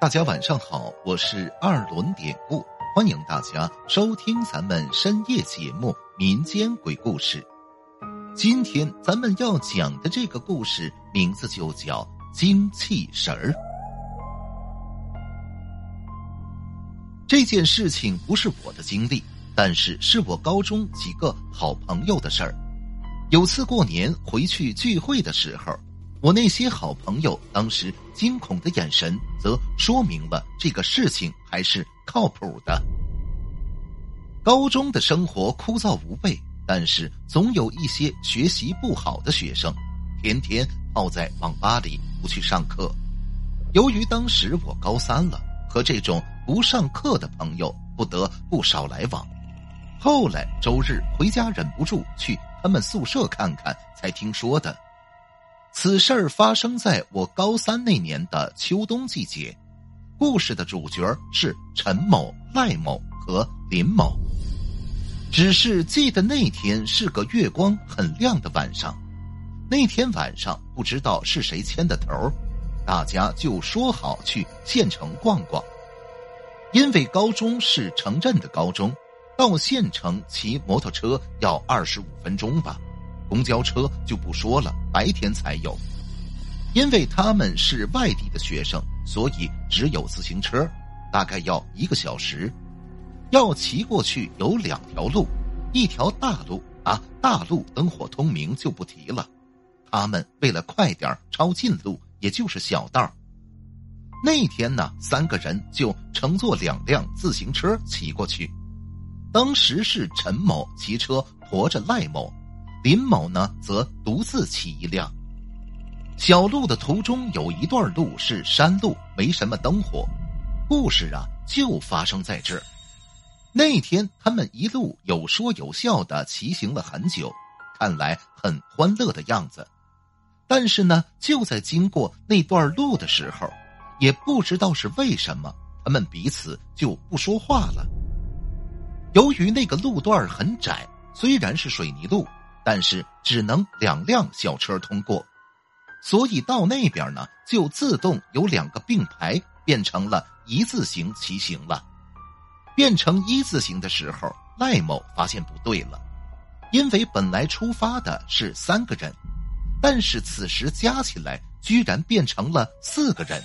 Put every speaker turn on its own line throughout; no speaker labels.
大家晚上好，我是二轮典故，欢迎大家收听咱们深夜节目《民间鬼故事》。今天咱们要讲的这个故事名字就叫《精气神儿》。这件事情不是我的经历，但是是我高中几个好朋友的事儿。有次过年回去聚会的时候。我那些好朋友当时惊恐的眼神，则说明了这个事情还是靠谱的。高中的生活枯燥无味，但是总有一些学习不好的学生，天天泡在网吧里不去上课。由于当时我高三了，和这种不上课的朋友不得不少来往。后来周日回家，忍不住去他们宿舍看看，才听说的。此事儿发生在我高三那年的秋冬季节，故事的主角是陈某、赖某和林某。只是记得那天是个月光很亮的晚上，那天晚上不知道是谁牵的头，大家就说好去县城逛逛。因为高中是城镇的高中，到县城骑摩托车要二十五分钟吧。公交车就不说了，白天才有。因为他们是外地的学生，所以只有自行车，大概要一个小时。要骑过去有两条路，一条大路啊，大路灯火通明就不提了。他们为了快点抄近路，也就是小道。那天呢，三个人就乘坐两辆自行车骑过去。当时是陈某骑车驮着赖某。林某呢，则独自骑一辆小路的途中，有一段路是山路，没什么灯火。故事啊，就发生在这。那天他们一路有说有笑的骑行了很久，看来很欢乐的样子。但是呢，就在经过那段路的时候，也不知道是为什么，他们彼此就不说话了。由于那个路段很窄，虽然是水泥路。但是只能两辆小车通过，所以到那边呢，就自动有两个并排变成了一字形骑行了。变成一字形的时候，赖某发现不对了，因为本来出发的是三个人，但是此时加起来居然变成了四个人，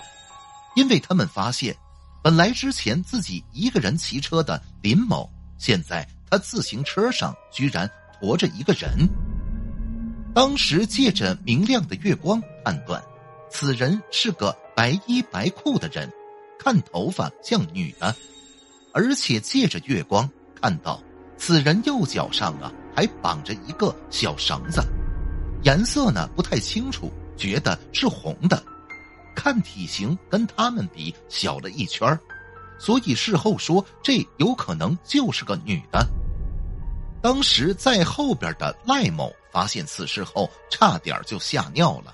因为他们发现，本来之前自己一个人骑车的林某，现在他自行车上居然。活着一个人，当时借着明亮的月光判断，此人是个白衣白裤的人，看头发像女的，而且借着月光看到此人右脚上啊还绑着一个小绳子，颜色呢不太清楚，觉得是红的，看体型跟他们比小了一圈所以事后说这有可能就是个女的。当时在后边的赖某发现此事后，差点就吓尿了。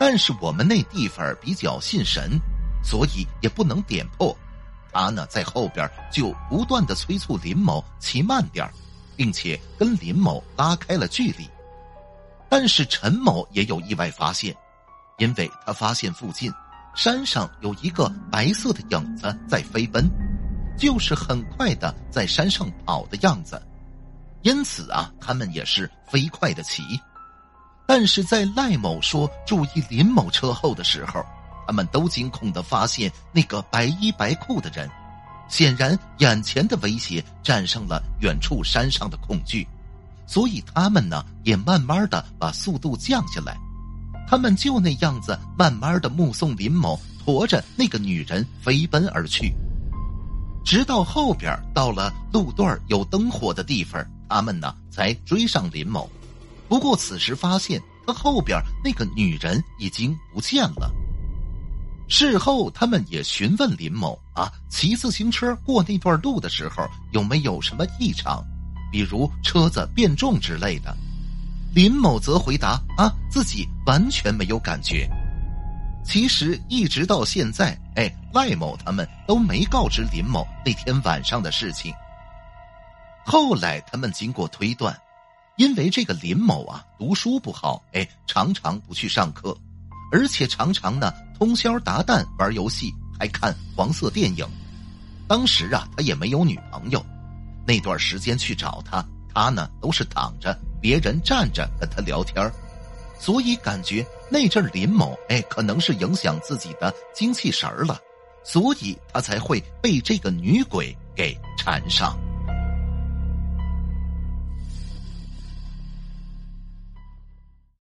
但是我们那地方比较信神，所以也不能点破。他呢在后边就不断的催促林某骑慢点并且跟林某拉开了距离。但是陈某也有意外发现，因为他发现附近山上有一个白色的影子在飞奔，就是很快的在山上跑的样子。因此啊，他们也是飞快的骑，但是在赖某说注意林某车后的时候，他们都惊恐的发现那个白衣白裤的人，显然眼前的威胁战胜了远处山上的恐惧，所以他们呢也慢慢的把速度降下来，他们就那样子慢慢的目送林某驮着那个女人飞奔而去，直到后边到了路段有灯火的地方。他们呢才追上林某，不过此时发现他后边那个女人已经不见了。事后他们也询问林某啊，骑自行车过那段路的时候有没有什么异常，比如车子变重之类的。林某则回答啊，自己完全没有感觉。其实一直到现在，哎，赖某他们都没告知林某那天晚上的事情。后来他们经过推断，因为这个林某啊读书不好，哎，常常不去上课，而且常常呢通宵达旦玩游戏，还看黄色电影。当时啊，他也没有女朋友。那段时间去找他，他呢都是躺着，别人站着跟他聊天所以感觉那阵林某哎，可能是影响自己的精气神了，所以他才会被这个女鬼给缠上。